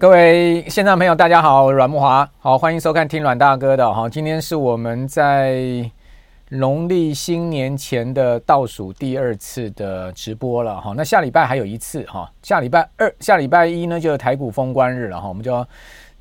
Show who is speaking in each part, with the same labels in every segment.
Speaker 1: 各位线上朋友，大家好，我是阮木华，好，欢迎收看听阮大哥的哈。今天是我们在农历新年前的倒数第二次的直播了哈。那下礼拜还有一次哈，下礼拜二、下礼拜一呢，就是台股封关日了哈。我们就要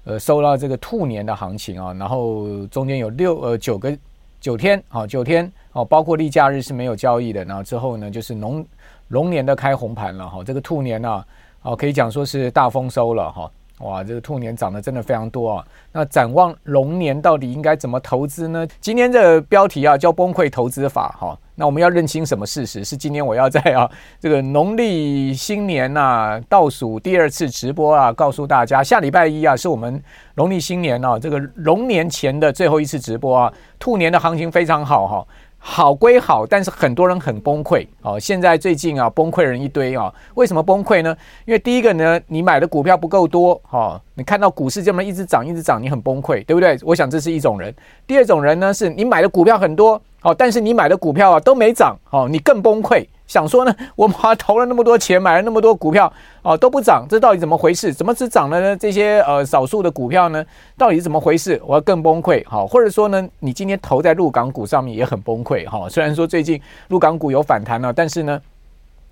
Speaker 1: 呃收到这个兔年的行情啊，然后中间有六呃九个九天啊，九天哦，包括例假日是没有交易的。然后之后呢，就是龙龙年的开红盘了哈。这个兔年呢，哦，可以讲说是大丰收了哈。哇，这个兔年涨得真的非常多啊！那展望龙年到底应该怎么投资呢？今天这标题啊叫“崩溃投资法”哈。那我们要认清什么事实？是今天我要在啊 这个农历新年呐、啊、倒数第二次直播啊，告诉大家，下礼拜一啊是我们农历新年啊这个龙年前的最后一次直播啊。兔年的行情非常好哈。好归好，但是很多人很崩溃哦。现在最近啊，崩溃人一堆啊。为什么崩溃呢？因为第一个呢，你买的股票不够多哦。你看到股市这么一直涨，一直涨，你很崩溃，对不对？我想这是一种人。第二种人呢，是你买的股票很多，哦，但是你买的股票啊都没涨，哦，你更崩溃。想说呢，我们投了那么多钱，买了那么多股票，哦，都不涨，这到底怎么回事？怎么只涨了呢？这些呃少数的股票呢，到底是怎么回事？我要更崩溃，好，或者说呢，你今天投在陆港股上面也很崩溃，哈，虽然说最近陆港股有反弹了，但是呢，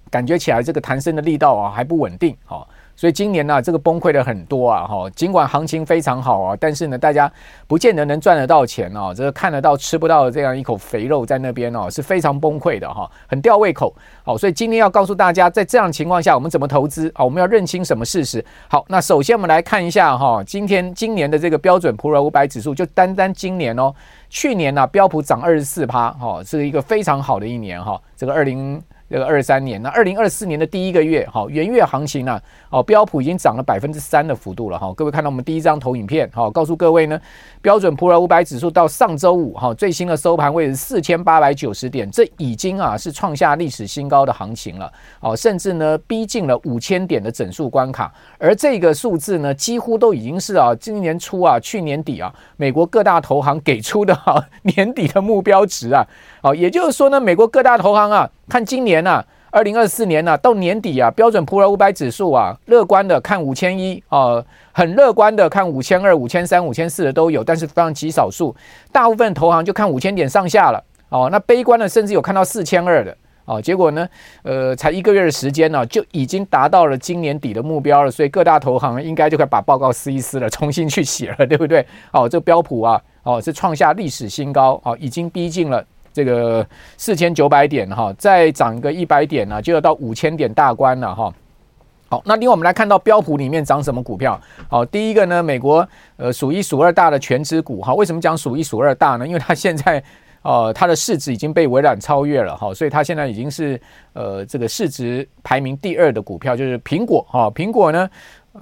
Speaker 1: 感觉起来这个弹升的力道啊还不稳定，哈。所以今年呢、这个崩溃的很多啊，哈，尽管行情非常好啊，但是呢，大家不见得能赚得到钱哦、啊，这个看得到吃不到的这样一口肥肉在那边哦、是非常崩溃的哈、很吊胃口。好，所以今天要告诉大家，在这样情况下，我们怎么投资啊？我们要认清什么事实。好，那首先我们来看一下哈、今天今年的这个标准普尔五百指数，就单单今年哦，去年呢、标普涨二十四趴，哈，是一个非常好的一年哈、这个二零。这个二三年，那二零二四年的第一个月，哈，元月行情呢，哦，标普已经涨了百分之三的幅度了，哈，各位看到我们第一张投影片，哈，告诉各位呢，标准普尔五百指数到上周五，哈，最新的收盘位是四千八百九十点，这已经啊是创下历史新高的行情了，哦，甚至呢逼近了五千点的整数关卡，而这个数字呢，几乎都已经是啊今年初啊去年底啊美国各大投行给出的哈年底的目标值啊，哦，也就是说呢，美国各大投行啊。看今年呐、啊，二零二四年呐、啊，到年底啊，标准普尔五百指数啊，乐观的看五千一啊，很乐观的看五千二、五千三、五千四的都有，但是非常极少数，大部分投行就看五千点上下了哦。那悲观的甚至有看到四千二的哦。结果呢，呃，才一个月的时间呢、就已经达到了今年底的目标了。所以各大投行应该就可以把报告撕一撕了，重新去写了，对不对？哦，这标普啊，哦，是创下历史新高哦，已经逼近了。这个四千九百点哈，再涨个一百点呢，就要到五千点大关了哈。好，那另外我们来看到标普里面涨什么股票？好，第一个呢，美国呃数一数二大的全职股哈。为什么讲数一数二大呢？因为它现在呃它的市值已经被微软超越了哈，所以它现在已经是呃这个市值排名第二的股票，就是苹果哈。苹果呢？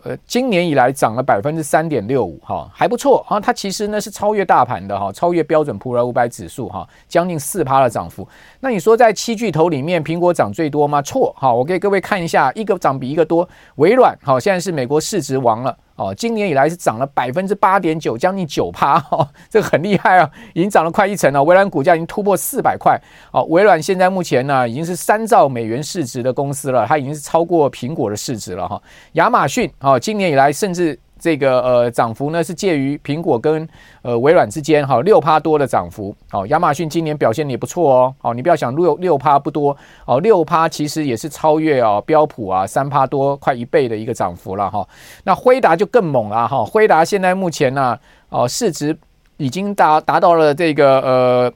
Speaker 1: 呃，今年以来涨了百分之三点六五，哈，还不错啊。它其实呢是超越大盘的哈，超越标准普尔五百指数哈，将近四趴的涨幅。那你说在七巨头里面，苹果涨最多吗？错，哈，我给各位看一下，一个涨比一个多。微软，好，现在是美国市值王了。哦，今年以来是涨了百分之八点九，将近九趴，哦，这很厉害啊，已经涨了快一成了。微软股价已经突破四百块，哦，微软现在目前呢已经是三兆美元市值的公司了，它已经是超过苹果的市值了哈。亚马逊，哦，今年以来甚至。这个呃涨幅呢是介于苹果跟呃微软之间哈，六趴多的涨幅。好，亚马逊今年表现也不错哦。好，你不要想六六趴不多哦，六趴其实也是超越哦标普啊三趴多快一倍的一个涨幅了哈。那辉达就更猛了哈，辉达现在目前呢哦市值已经达达到了这个呃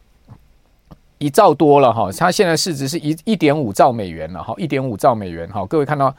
Speaker 1: 一兆多了哈，它现在市值是一一点五兆美元了哈，一点五兆美元哈，各位看到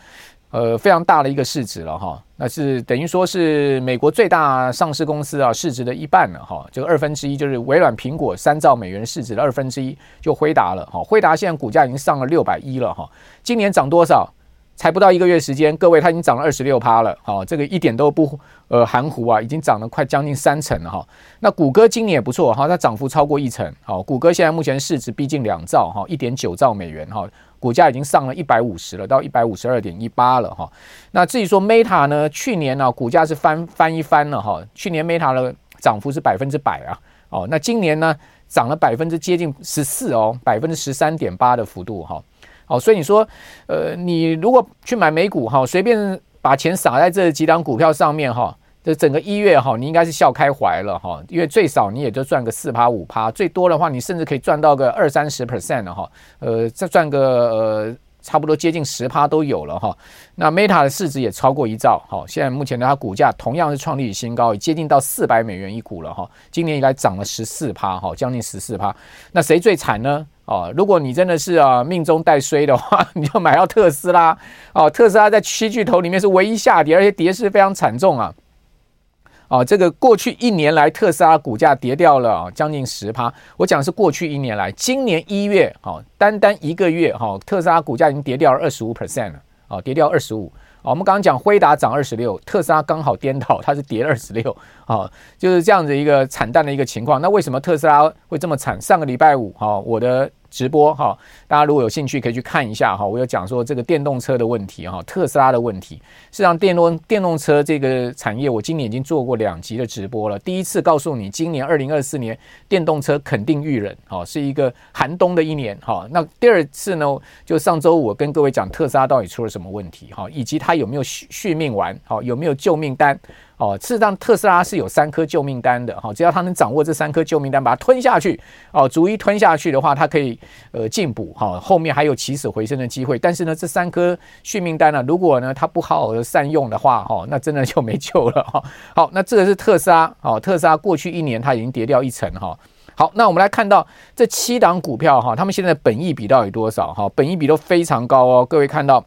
Speaker 1: 呃非常大的一个市值了哈，那是等于说是美国最大上市公司啊市值的一半了哈，这个二分之一就是微软苹果三兆美元市值的二分之一就辉达了哈，辉达现在股价已经上了六百一了哈，今年涨多少？才不到一个月时间，各位，它已经涨了二十六趴了，好，这个一点都不呃含糊啊，已经涨了快将近三成了哈。那谷歌今年也不错哈，它涨幅超过一成，好，谷歌现在目前市值逼近两兆哈，一点九兆美元哈，股价已经上了一百五十了，到一百五十二点一八了哈。那至于说 Meta 呢，去年呢股价是翻翻一番了哈，去年 Meta 的涨幅是百分之百啊，哦，那今年呢涨了百分之接近十四哦，百分之十三点八的幅度哈。好，所以你说，呃，你如果去买美股哈，随便把钱撒在这几档股票上面哈，这整个一月哈，你应该是笑开怀了哈，因为最少你也就赚个四趴五趴，最多的话你甚至可以赚到个二三十 percent 了哈，呃，再赚个呃差不多接近十趴都有了哈。那 Meta 的市值也超过一兆，好，现在目前的它股价同样是创历史新高，接近到四百美元一股了哈，今年以来涨了十四趴哈，将近十四趴。那谁最惨呢？哦，如果你真的是啊命中带衰的话，你就买到特斯拉哦。特斯拉在七巨头里面是唯一下跌，而且跌势非常惨重啊。哦，这个过去一年来特斯拉股价跌掉了将近十趴。我讲是过去一年来，今年一月哦，单单一个月哈，特斯拉股价已经跌掉了二十五 percent 了，哦，跌掉二十五。哦我们刚刚讲辉达涨二十六，特斯拉刚好颠倒，它是跌二十六，啊，就是这样子一个惨淡的一个情况。那为什么特斯拉会这么惨？上个礼拜五，哈，我的。直播哈，大家如果有兴趣可以去看一下哈。我有讲说这个电动车的问题哈，特斯拉的问题。事实上，电动电动车这个产业，我今年已经做过两集的直播了。第一次告诉你，今年二零二四年电动车肯定遇冷，哈，是一个寒冬的一年哈。那第二次呢，就上周五我跟各位讲特斯拉到底出了什么问题哈，以及它有没有续续命丸，好，有没有救命单。哦，事实上特斯拉是有三颗救命丹的哈，只要他能掌握这三颗救命丹，把它吞下去，哦，逐一吞下去的话，它可以呃进补哈，后面还有起死回生的机会。但是呢，这三颗续命丹呢，如果呢它不好好的善用的话，哈，那真的就没救了哈。好，那这个是特斯拉，哦，特斯拉过去一年它已经跌掉一成哈。好，那我们来看到这七档股票哈，他们现在的本益比到底多少哈？本益比都非常高哦，各位看到，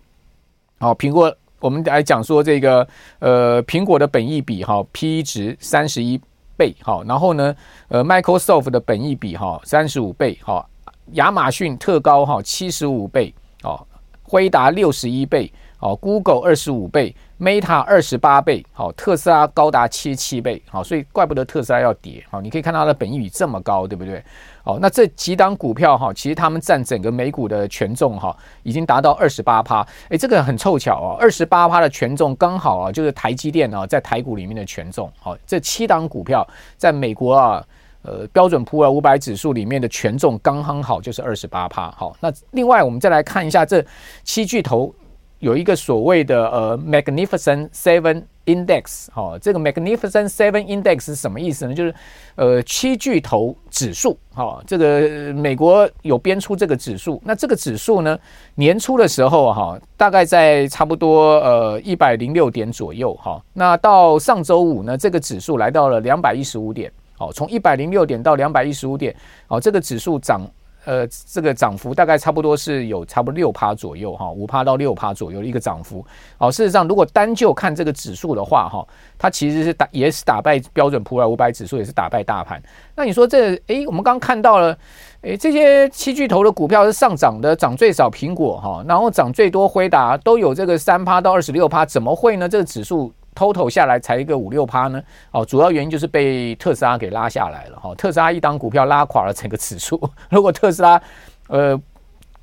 Speaker 1: 好，苹果。我们来讲说这个呃，苹果的本益比哈，P 值三十一倍哈，然后呢，呃，Microsoft 的本益比哈三十五倍哈，亚马逊特高哈七十五倍哦，辉达六十一倍哦，Google 二十五倍，Meta 二十八倍，好，特斯拉高达七十七倍，好，所以怪不得特斯拉要跌，好，你可以看到它的本益比这么高，对不对？好，那这几档股票哈，其实他们占整个美股的权重哈，已经达到二十八趴。诶，这个很凑巧哦，二十八趴的权重刚好啊，就是台积电啊，在台股里面的权重。好，这七档股票在美国啊，呃，标准普尔五百指数里面的权重刚刚好就是二十八趴。好，那另外我们再来看一下这七巨头有一个所谓的呃 Magnificent Seven。Index 好，这个 Magnificent Seven Index 是什么意思呢？就是呃七巨头指数，好，这个美国有编出这个指数。那这个指数呢，年初的时候哈，大概在差不多呃一百零六点左右哈。那到上周五呢，这个指数来到了两百一十五点，好，从一百零六点到两百一十五点，好，这个指数涨。呃，这个涨幅大概差不多是有差不多六趴左右哈，五趴到六趴左右的一个涨幅。哦，事实上，如果单就看这个指数的话哈，它其实是打也是打败标准普尔五百指数，也是打败大盘。那你说这诶，我们刚刚看到了，诶，这些七巨头的股票是上涨的，涨最少苹果哈，然后涨最多辉达都有这个三趴到二十六趴，怎么会呢？这个指数。Total 下来才一个五六趴呢，哦，主要原因就是被特斯拉给拉下来了哈。特斯拉一档股票拉垮了整个指数。如果特斯拉，呃，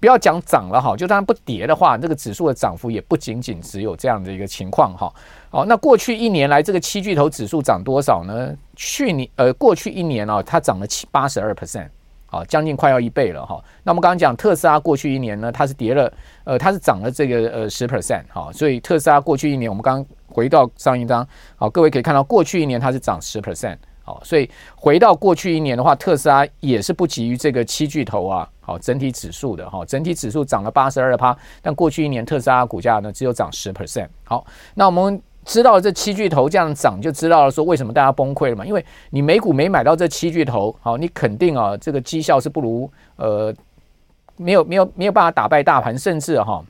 Speaker 1: 不要讲涨了哈，就当然不跌的话，这个指数的涨幅也不仅仅只有这样的一个情况哈。好，那过去一年来这个七巨头指数涨多少呢？去年呃，过去一年啊，它涨了七八十二 percent，好，将近快要一倍了哈。那我们刚刚讲特斯拉过去一年呢，它是跌了，呃，它是涨了这个呃十 percent，哈，所以特斯拉过去一年我们刚刚。回到上一张，好，各位可以看到，过去一年它是涨十 percent，好，所以回到过去一年的话，特斯拉也是不及于这个七巨头啊，好，整体指数的哈，整体指数涨了八十二趴，但过去一年特斯拉股价呢只有涨十 percent，好，那我们知道这七巨头这样涨，就知道了说为什么大家崩溃了嘛？因为你美股没买到这七巨头，好，你肯定啊，这个绩效是不如呃，没有没有没有办法打败大盘，甚至哈。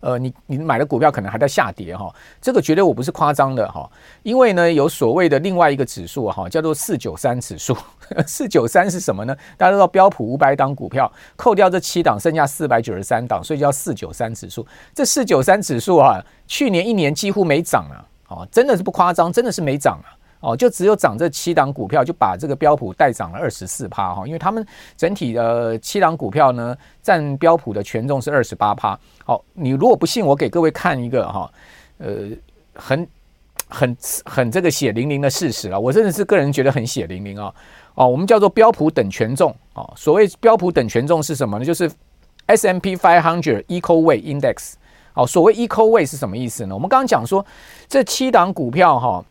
Speaker 1: 呃，你你买的股票可能还在下跌哈，这个绝对我不是夸张的哈，因为呢有所谓的另外一个指数哈，叫做四九三指数，四九三是什么呢？大家都知道标普五百档股票，扣掉这七档，剩下四百九十三档，所以叫四九三指数。这四九三指数啊，去年一年几乎没涨啊，哦，真的是不夸张，真的是没涨啊。哦，就只有涨这七档股票，就把这个标普带涨了二十四趴哈，因为他们整体的七档股票呢，占标普的权重是二十八趴。好，你如果不信，我给各位看一个哈，呃，很很很这个血淋淋的事实啊，我真的是个人觉得很血淋淋啊。哦，我们叫做标普等权重啊，所谓标普等权重是什么呢？就是 S&P 500 Equal Weight Index。哦，所谓 Equal Weight 是什么意思呢？我们刚刚讲说这七档股票哈。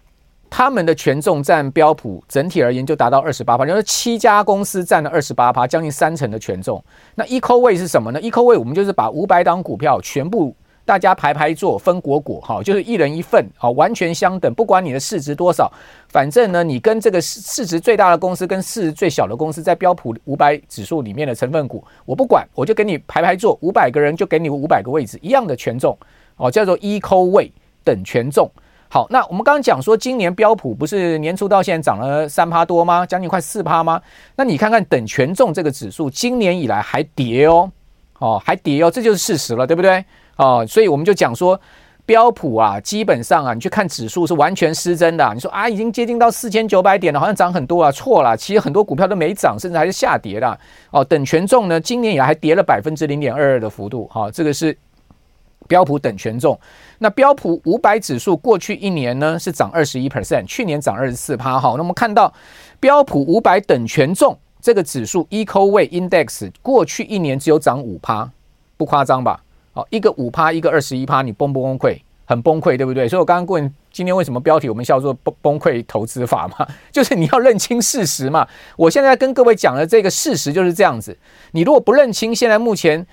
Speaker 1: 他们的权重占标普整体而言就达到二十八趴，就是七家公司占了二十八趴，将近三成的权重。那 equal weight 是什么呢？equal weight 我们就是把五百档股票全部大家排排坐，分果果哈，就是一人一份，好，完全相等。不管你的市值多少，反正呢，你跟这个市值最大的公司跟市值最小的公司在标普五百指数里面的成分股，我不管，我就给你排排坐，五百个人就给你五百个位置，一样的权重，哦，叫做 equal weight 等权重。好，那我们刚刚讲说，今年标普不是年初到现在涨了三趴多吗？将近快四趴吗？那你看看等权重这个指数，今年以来还跌哦，哦，还跌哦，这就是事实了，对不对？哦，所以我们就讲说，标普啊，基本上啊，你去看指数是完全失真的。你说啊，已经接近到四千九百点了，好像涨很多啊，错了，其实很多股票都没涨，甚至还是下跌的。哦，等权重呢，今年以来还跌了百分之零点二二的幅度，哈，这个是。标普等权重，那标普五百指数过去一年呢是涨二十一 percent，去年涨二十四趴。好，那我们看到标普五百等权重这个指数 EcoWay Index 过去一年只有涨五趴，不夸张吧？好，一个五趴，一个二十一趴，你崩不崩溃？很崩溃，对不对？所以我刚刚问今天为什么标题我们叫做崩崩溃投资法嘛，就是你要认清事实嘛。我现在跟各位讲的这个事实就是这样子，你如果不认清现在目前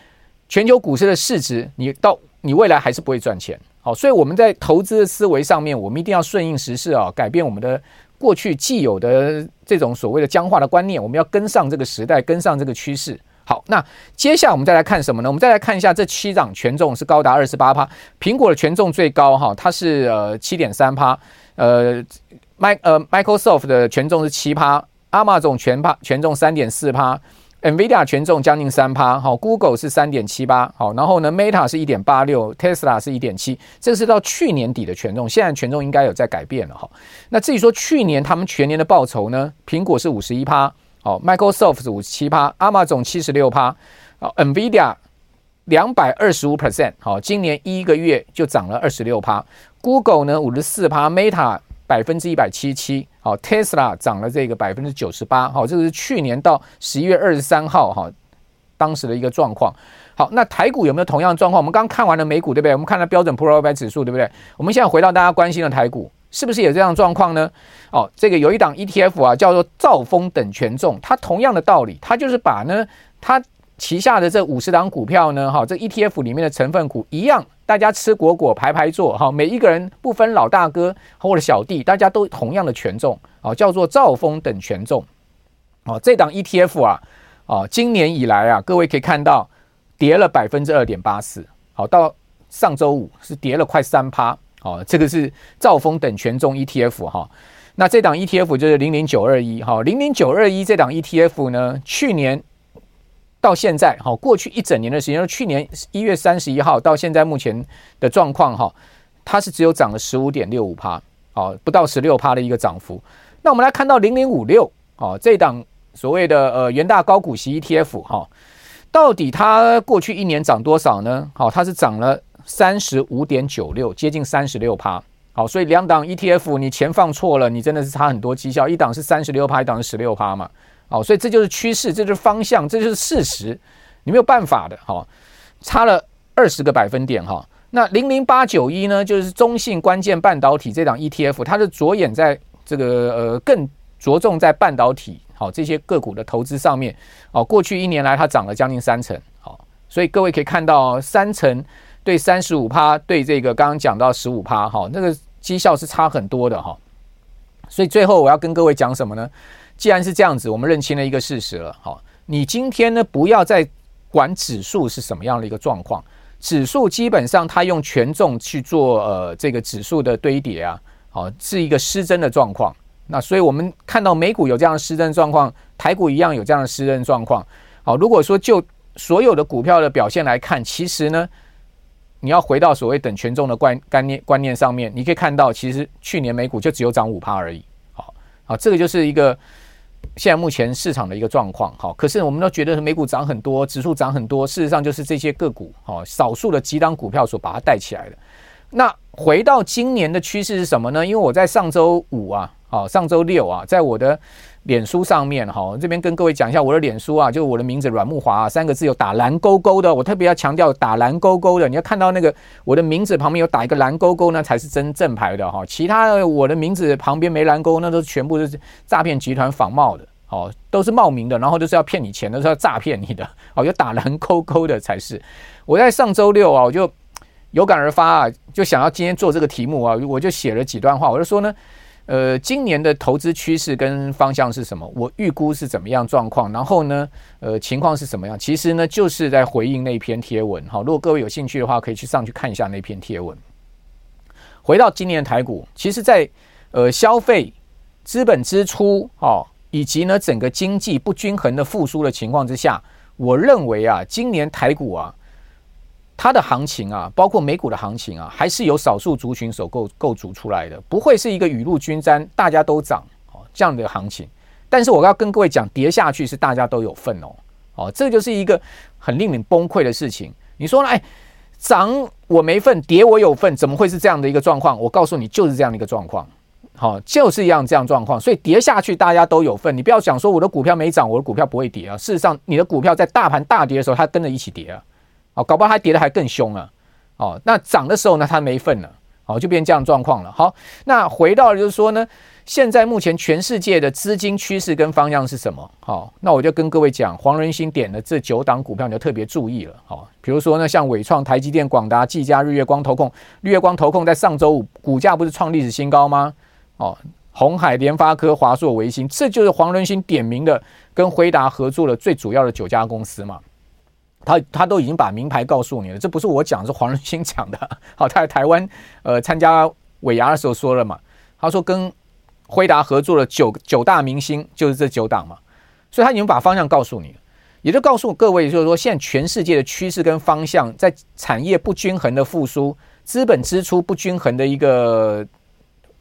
Speaker 1: 全球股市的市值，你到你未来还是不会赚钱，好，所以我们在投资的思维上面，我们一定要顺应时势啊，改变我们的过去既有的这种所谓的僵化的观念，我们要跟上这个时代，跟上这个趋势。好，那接下来我们再来看什么呢？我们再来看一下这七档权重是高达二十八趴，苹果的权重最高哈，它是呃七点三趴，呃麦呃 Microsoft 的权重是七趴，Amazon 权趴权重三点四趴。NVIDIA 权重将近三趴，好，Google 是三点七八，好，然后呢，Meta 是一点八六，Tesla 是一点七，这是到去年底的权重，现在权重应该有在改变了哈。那至于说去年他们全年的报酬呢？苹果是五十一趴，好，Microsoft 是五十七趴，Amazon 七十六趴，好，NVIDIA 两百二十五 percent，好，今年一个月就涨了二十六趴，Google 呢五十四趴，Meta。百分之一百七七，好，Tesla 涨了这个百分之九十八，好，这个是去年到十一月二十三号哈，当时的一个状况。好，那台股有没有同样的状况？我们刚看完了美股，对不对？我们看了标准普尔五百指数，对不对？我们现在回到大家关心的台股，是不是有这样状况呢？哦，这个有一档 ETF 啊，叫做兆丰等权重，它同样的道理，它就是把呢，它旗下的这五十档股票呢，哈，这 ETF 里面的成分股一样。大家吃果果排排坐哈，每一个人不分老大哥或者小弟，大家都同样的权重啊，叫做兆丰等权重。哦，这档 ETF 啊，哦，今年以来啊，各位可以看到跌了百分之二点八四，好，到上周五是跌了快三趴，哦，这个是兆丰等权重 ETF 哈。那这档 ETF 就是零零九二一哈，零零九二一这档 ETF 呢，去年。到现在，哈，过去一整年的时间，去年一月三十一号到现在目前的状况，哈，它是只有涨了十五点六五趴，哦，不到十六趴的一个涨幅。那我们来看到零零五六，哦，这档所谓的呃元大高股息 ETF，哈，到底它过去一年涨多少呢？好，它是涨了三十五点九六，接近三十六趴。好，所以两档 ETF 你钱放错了，你真的是差很多绩效，一档是三十六趴，一档是十六趴嘛。好，所以这就是趋势，这就是方向，这就是事实，你没有办法的。哈，差了二十个百分点哈。那零零八九一呢，就是中信关键半导体这档 ETF，它是着眼在这个呃更着重在半导体好这些个股的投资上面。哦，过去一年来它涨了将近三成。好，所以各位可以看到三成对三十五趴，对这个刚刚讲到十五趴哈，那个绩效是差很多的哈。所以最后我要跟各位讲什么呢？既然是这样子，我们认清了一个事实了。好，你今天呢，不要再管指数是什么样的一个状况，指数基本上它用权重去做呃这个指数的堆叠啊，好，是一个失真的状况。那所以我们看到美股有这样的失真状况，台股一样有这样的失真状况。好，如果说就所有的股票的表现来看，其实呢，你要回到所谓等权重的观观念观念上面，你可以看到，其实去年美股就只有涨五趴而已。好，好，这个就是一个现在目前市场的一个状况。好，可是我们都觉得美股涨很多，指数涨很多，事实上就是这些个股，好，少数的几档股票所把它带起来的。那回到今年的趋势是什么呢？因为我在上周五啊，好，上周六啊，在我的。脸书上面哈，这边跟各位讲一下我的脸书啊，就我的名字阮木华啊，三个字有打蓝勾勾的，我特别要强调打蓝勾勾的，你要看到那个我的名字旁边有打一个蓝勾勾，那才是真正牌的哈，其他的我的名字旁边没蓝勾，那都是全部都是诈骗集团仿冒的，哦，都是冒名的，然后都是要骗你钱，都是要诈骗你的，哦，有打蓝勾勾的才是。我在上周六啊，我就有感而发啊，就想要今天做这个题目啊，我就写了几段话，我就说呢。呃，今年的投资趋势跟方向是什么？我预估是怎么样状况？然后呢，呃，情况是什么样？其实呢，就是在回应那篇贴文。好，如果各位有兴趣的话，可以去上去看一下那篇贴文。回到今年的台股，其实在呃消费、资本支出哦，以及呢整个经济不均衡的复苏的情况之下，我认为啊，今年台股啊。它的行情啊，包括美股的行情啊，还是由少数族群所构构筑出来的，不会是一个雨露均沾，大家都涨哦这样的行情。但是我要跟各位讲，跌下去是大家都有份哦，哦，这就是一个很令人崩溃的事情。你说呢？哎，涨我没份，跌我有份，怎么会是这样的一个状况？我告诉你，就是这样的一个状况，好，就是一样这样状况。所以跌下去大家都有份，你不要想说我的股票没涨，我的股票不会跌啊。事实上，你的股票在大盘大跌的时候，它跟着一起跌啊。哦，搞不好它跌得还更凶了。哦，那涨的时候呢，它没份了。哦，就变这样状况了。好，那回到就是说呢，现在目前全世界的资金趋势跟方向是什么？好，那我就跟各位讲，黄仁勋点的这九档股票，你就特别注意了。好，比如说呢，像伟创、台积电、广达、技嘉、日月光投控、日月光投控在上周五股价不是创历史新高吗？哦，鸿海、联发科、华硕、微星，这就是黄仁勋点名的，跟辉达合作的最主要的九家公司嘛。他他都已经把名牌告诉你了，这不是我讲，是黄仁勋讲的。好，他在台湾呃参加尾牙的时候说了嘛，他说跟辉达合作的九九大明星就是这九档嘛，所以他已经把方向告诉你了，也就告诉各位就是说，现在全世界的趋势跟方向，在产业不均衡的复苏、资本支出不均衡的一个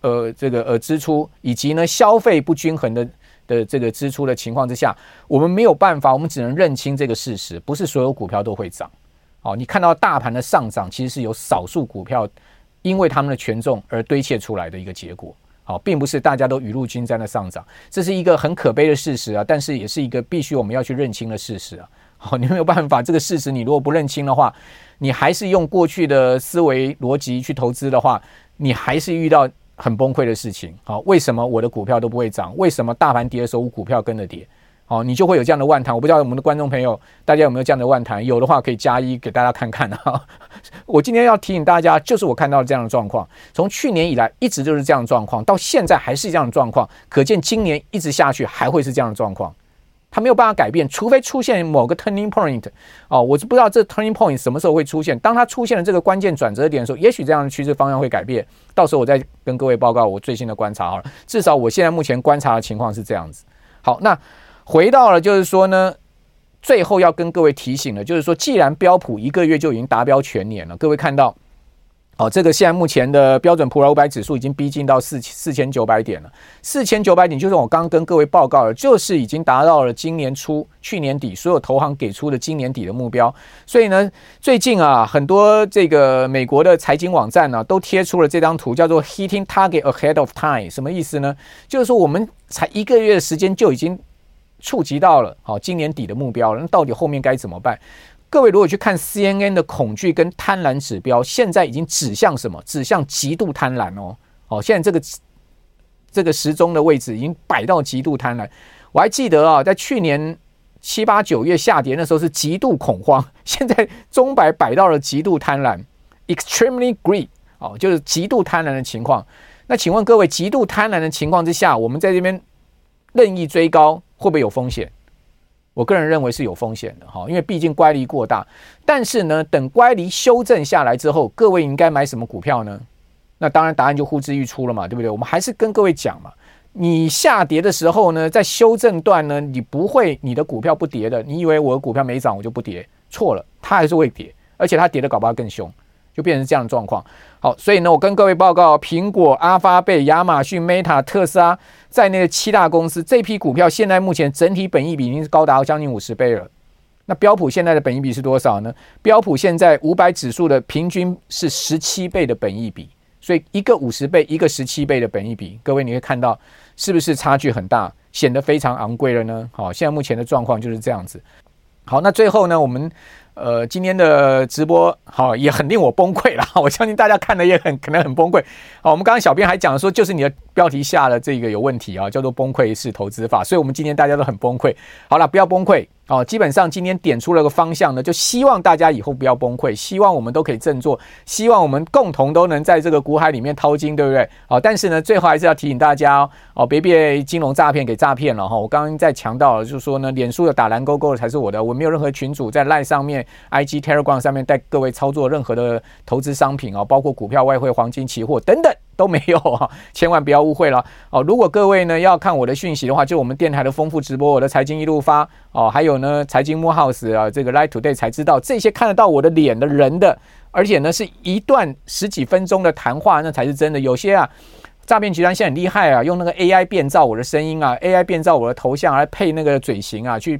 Speaker 1: 呃这个呃支出，以及呢消费不均衡的。的这个支出的情况之下，我们没有办法，我们只能认清这个事实，不是所有股票都会涨。哦，你看到大盘的上涨，其实是由少数股票因为他们的权重而堆砌出来的一个结果。好，并不是大家都雨露均沾的上涨，这是一个很可悲的事实啊，但是也是一个必须我们要去认清的事实啊。好，你没有办法，这个事实你如果不认清的话，你还是用过去的思维逻辑去投资的话，你还是遇到。很崩溃的事情，好，为什么我的股票都不会涨？为什么大盘跌的时候，我股票跟着跌？好，你就会有这样的万谈。我不知道我们的观众朋友，大家有没有这样的万谈？有的话可以加一给大家看看啊。我今天要提醒大家，就是我看到这样的状况，从去年以来一直就是这样的状况，到现在还是这样的状况，可见今年一直下去还会是这样的状况。它没有办法改变，除非出现某个 turning point 哦，我是不知道这 turning point 什么时候会出现。当它出现了这个关键转折点的时候，也许这样的趋势方向会改变。到时候我再跟各位报告我最新的观察好了。至少我现在目前观察的情况是这样子。好，那回到了就是说呢，最后要跟各位提醒的，就是说，既然标普一个月就已经达标全年了，各位看到。好，这个现在目前的标准普尔五百指数已经逼近到四四千九百点了。四千九百点就是我刚刚跟各位报告了，就是已经达到了今年初、去年底所有投行给出的今年底的目标。所以呢，最近啊，很多这个美国的财经网站呢、都贴出了这张图，叫做 “Hitting Target Ahead of Time”。什么意思呢？就是说我们才一个月的时间就已经触及到了好今年底的目标了。那到底后面该怎么办？各位如果去看 CNN 的恐惧跟贪婪指标，现在已经指向什么？指向极度贪婪哦！哦，现在这个这个时钟的位置已经摆到极度贪婪。我还记得啊，在去年七八九月下跌那时候是极度恐慌，现在钟摆摆到了极度贪婪，extremely greed。哦，就是极度贪婪的情况。那请问各位，极度贪婪的情况之下，我们在这边任意追高会不会有风险？我个人认为是有风险的哈，因为毕竟乖离过大。但是呢，等乖离修正下来之后，各位应该买什么股票呢？那当然答案就呼之欲出了嘛，对不对？我们还是跟各位讲嘛，你下跌的时候呢，在修正段呢，你不会你的股票不跌的。你以为我的股票没涨，我就不跌？错了，它还是会跌，而且它跌的搞不好更凶，就变成这样的状况。好，所以呢，我跟各位报告，苹果、阿发贝、亚马逊、Meta、特斯拉在内的七大公司，这批股票现在目前整体本益比已经是高达将近五十倍了。那标普现在的本益比是多少呢？标普现在五百指数的平均是十七倍的本益比，所以一个五十倍，一个十七倍的本益比，各位你会看到是不是差距很大，显得非常昂贵了呢？好，现在目前的状况就是这样子。好，那最后呢，我们。呃，今天的直播好也很令我崩溃了，我相信大家看的也很可能很崩溃。好，我们刚刚小编还讲说，就是你的标题下的这个有问题啊，叫做崩溃式投资法，所以我们今天大家都很崩溃。好了，不要崩溃。哦，基本上今天点出了个方向呢，就希望大家以后不要崩溃，希望我们都可以振作，希望我们共同都能在这个股海里面淘金，对不对？好，但是呢，最后还是要提醒大家哦，别被金融诈骗给诈骗了哈。我刚刚在强调了，就是说呢，脸书的打蓝勾勾的才是我的，我没有任何群主在 Line 上面、IG、Telegram 上面带各位操作任何的投资商品啊，包括股票、外汇、黄金、期货等等。都没有啊，千万不要误会了哦。如果各位呢要看我的讯息的话，就我们电台的丰富直播，我的财经一路发哦，还有呢财经慕 House 啊，这个 Light Today 才知道这些看得到我的脸的人的，而且呢是一段十几分钟的谈话，那才是真的。有些啊诈骗集团现在很厉害啊，用那个 AI 变造我的声音啊，AI 变造我的头像来配那个嘴型啊，去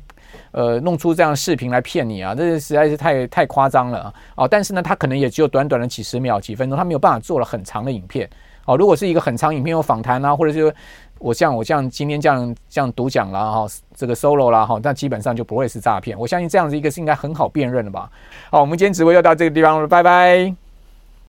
Speaker 1: 呃弄出这样的视频来骗你啊，这实在是太太夸张了啊！哦，但是呢，他可能也只有短短的几十秒、几分钟，他没有办法做了很长的影片。好，如果是一个很长影片有访谈啊，或者是我像我像今天这样这样独讲了哈，这个 solo 啦哈，那基本上就不会是诈骗。我相信这样子一个是应该很好辨认的吧。好，我们今天直播就到这个地方了，拜拜。